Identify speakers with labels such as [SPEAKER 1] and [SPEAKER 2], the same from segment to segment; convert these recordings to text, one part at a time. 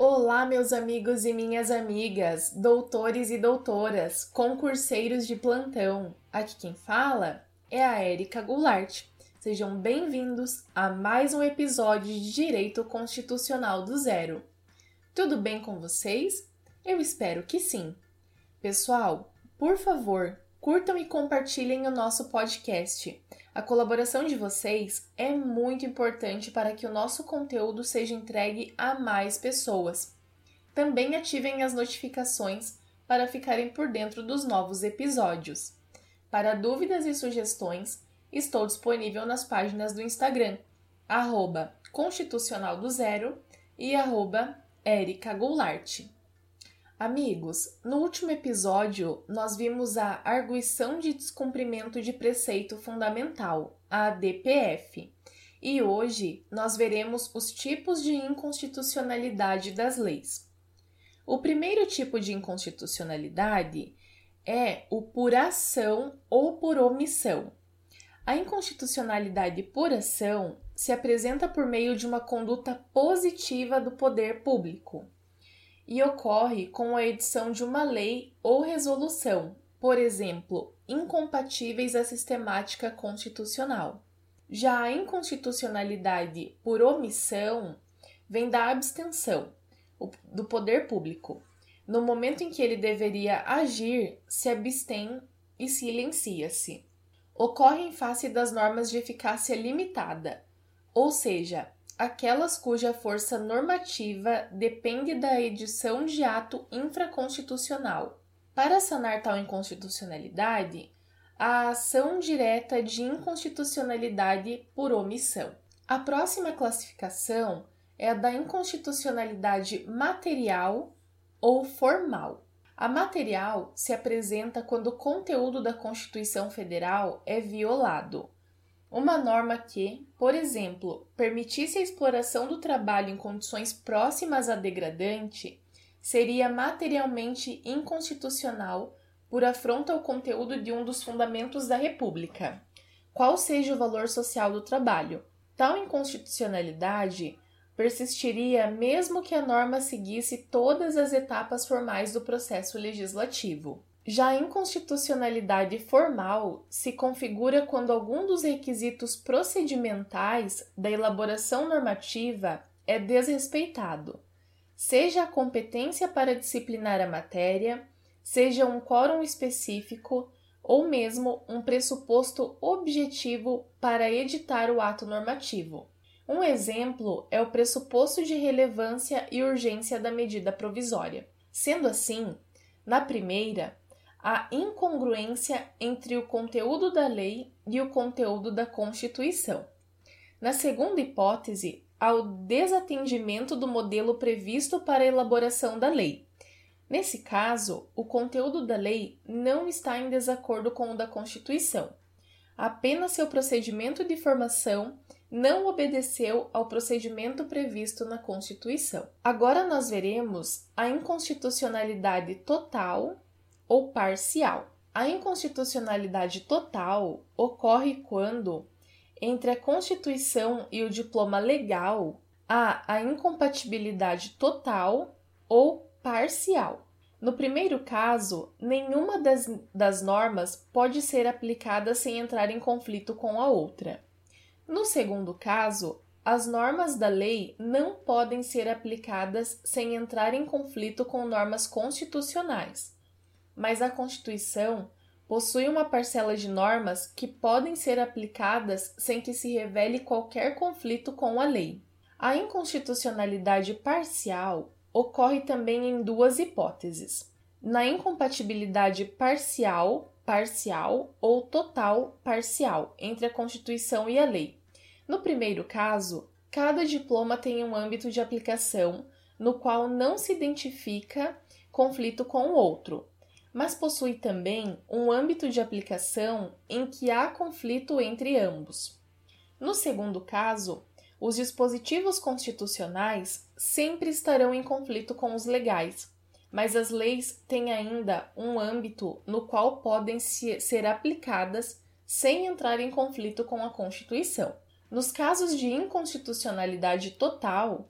[SPEAKER 1] Olá, meus amigos e minhas amigas, doutores e doutoras, concurseiros de plantão. Aqui quem fala é a Érica Goulart. Sejam bem-vindos a mais um episódio de Direito Constitucional do Zero. Tudo bem com vocês? Eu espero que sim. Pessoal, por favor, curtam e compartilhem o nosso podcast. A colaboração de vocês é muito importante para que o nosso conteúdo seja entregue a mais pessoas. Também ativem as notificações para ficarem por dentro dos novos episódios. Para dúvidas e sugestões, estou disponível nas páginas do Instagram, arroba Constitucional do Zero e arroba Goulart. Amigos, no último episódio nós vimos a arguição de descumprimento de preceito fundamental, a DPF, e hoje nós veremos os tipos de inconstitucionalidade das leis. O primeiro tipo de inconstitucionalidade é o por ação ou por omissão. A inconstitucionalidade por ação se apresenta por meio de uma conduta positiva do poder público e ocorre com a edição de uma lei ou resolução, por exemplo, incompatíveis à sistemática constitucional. Já a inconstitucionalidade por omissão vem da abstenção do poder público. No momento em que ele deveria agir, se abstém e silencia-se. Ocorre em face das normas de eficácia limitada, ou seja, aquelas cuja força normativa depende da edição de ato infraconstitucional. Para sanar tal inconstitucionalidade, a ação direta de inconstitucionalidade por omissão. A próxima classificação é a da inconstitucionalidade material ou formal. A material se apresenta quando o conteúdo da Constituição Federal é violado uma norma que, por exemplo, permitisse a exploração do trabalho em condições próximas a degradante seria materialmente inconstitucional por afronta ao conteúdo de um dos fundamentos da República, qual seja o valor social do trabalho. Tal inconstitucionalidade persistiria mesmo que a norma seguisse todas as etapas formais do processo legislativo. Já a inconstitucionalidade formal se configura quando algum dos requisitos procedimentais da elaboração normativa é desrespeitado, seja a competência para disciplinar a matéria, seja um quórum específico ou mesmo um pressuposto objetivo para editar o ato normativo. Um exemplo é o pressuposto de relevância e urgência da medida provisória. Sendo assim, na primeira, a incongruência entre o conteúdo da lei e o conteúdo da Constituição. Na segunda hipótese, há o desatendimento do modelo previsto para a elaboração da lei. Nesse caso, o conteúdo da lei não está em desacordo com o da Constituição. Apenas seu procedimento de formação não obedeceu ao procedimento previsto na Constituição. Agora nós veremos a inconstitucionalidade total ou parcial. A inconstitucionalidade total ocorre quando, entre a Constituição e o diploma legal, há a incompatibilidade total ou parcial. No primeiro caso, nenhuma das, das normas pode ser aplicada sem entrar em conflito com a outra. No segundo caso, as normas da lei não podem ser aplicadas sem entrar em conflito com normas constitucionais mas a Constituição possui uma parcela de normas que podem ser aplicadas sem que se revele qualquer conflito com a lei. A inconstitucionalidade parcial ocorre também em duas hipóteses: na incompatibilidade parcial, parcial ou total parcial entre a Constituição e a lei. No primeiro caso, cada diploma tem um âmbito de aplicação no qual não se identifica conflito com o outro, mas possui também um âmbito de aplicação em que há conflito entre ambos. No segundo caso, os dispositivos constitucionais sempre estarão em conflito com os legais, mas as leis têm ainda um âmbito no qual podem ser aplicadas sem entrar em conflito com a Constituição. Nos casos de inconstitucionalidade total,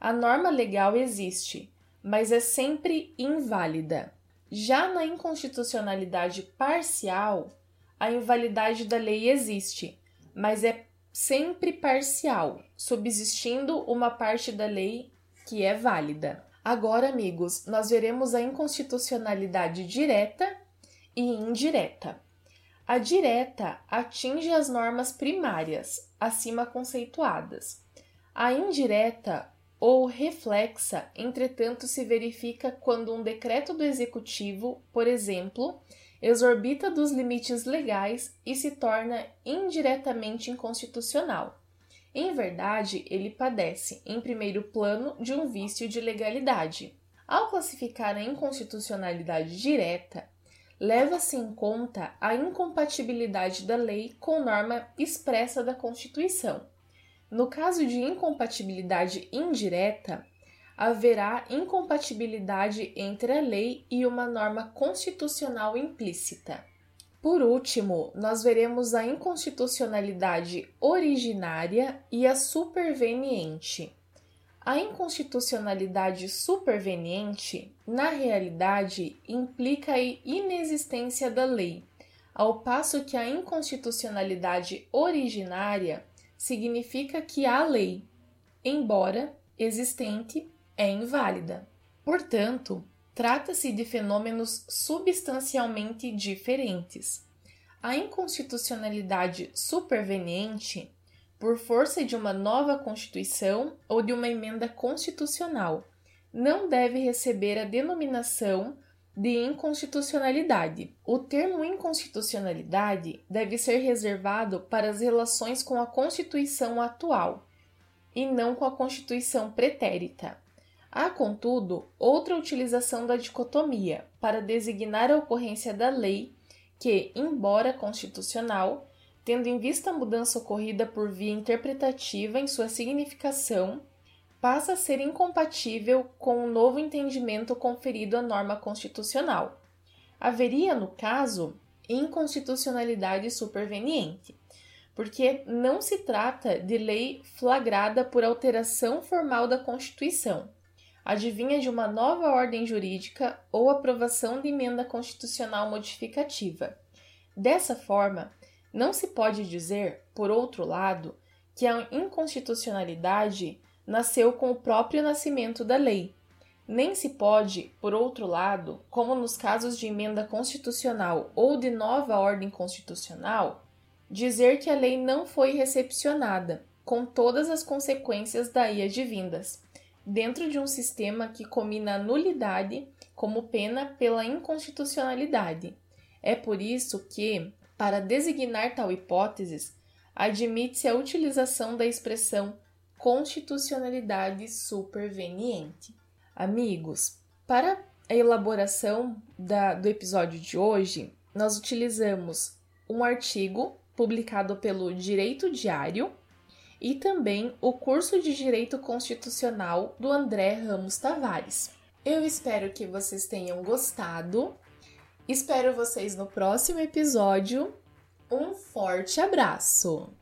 [SPEAKER 1] A norma legal existe, mas é sempre inválida. Já na inconstitucionalidade parcial, a invalidade da lei existe, mas é sempre parcial, subsistindo uma parte da lei que é válida. Agora, amigos, nós veremos a inconstitucionalidade direta e indireta. A direta atinge as normas primárias, acima conceituadas. A indireta ou reflexa, entretanto, se verifica quando um decreto do executivo, por exemplo, exorbita dos limites legais e se torna indiretamente inconstitucional. Em verdade, ele padece, em primeiro plano, de um vício de legalidade. Ao classificar a inconstitucionalidade direta, leva-se em conta a incompatibilidade da lei com norma expressa da Constituição. No caso de incompatibilidade indireta, haverá incompatibilidade entre a lei e uma norma constitucional implícita. Por último, nós veremos a inconstitucionalidade originária e a superveniente. A inconstitucionalidade superveniente, na realidade, implica a inexistência da lei, ao passo que a inconstitucionalidade originária significa que há lei, embora existente é inválida. Portanto, trata-se de fenômenos substancialmente diferentes. A inconstitucionalidade superveniente, por força de uma nova Constituição ou de uma emenda constitucional, não deve receber a denominação de inconstitucionalidade. O termo inconstitucionalidade deve ser reservado para as relações com a Constituição atual e não com a Constituição pretérita. Há, contudo, outra utilização da dicotomia para designar a ocorrência da lei que, embora constitucional, tendo em vista a mudança ocorrida por via interpretativa em sua significação, passa a ser incompatível com o novo entendimento conferido à norma constitucional. Haveria, no caso, inconstitucionalidade superveniente, porque não se trata de lei flagrada por alteração formal da Constituição adivinha de uma nova ordem jurídica ou aprovação de emenda constitucional modificativa. Dessa forma, não se pode dizer, por outro lado, que a inconstitucionalidade nasceu com o próprio nascimento da lei. Nem se pode, por outro lado, como nos casos de emenda constitucional ou de nova ordem constitucional, dizer que a lei não foi recepcionada, com todas as consequências daí advindas dentro de um sistema que combina a nulidade como pena pela inconstitucionalidade. É por isso que, para designar tal hipóteses, admite-se a utilização da expressão constitucionalidade superveniente. Amigos, para a elaboração da, do episódio de hoje, nós utilizamos um artigo publicado pelo Direito Diário e também o curso de Direito Constitucional do André Ramos Tavares. Eu espero que vocês tenham gostado. Espero vocês no próximo episódio. Um forte abraço!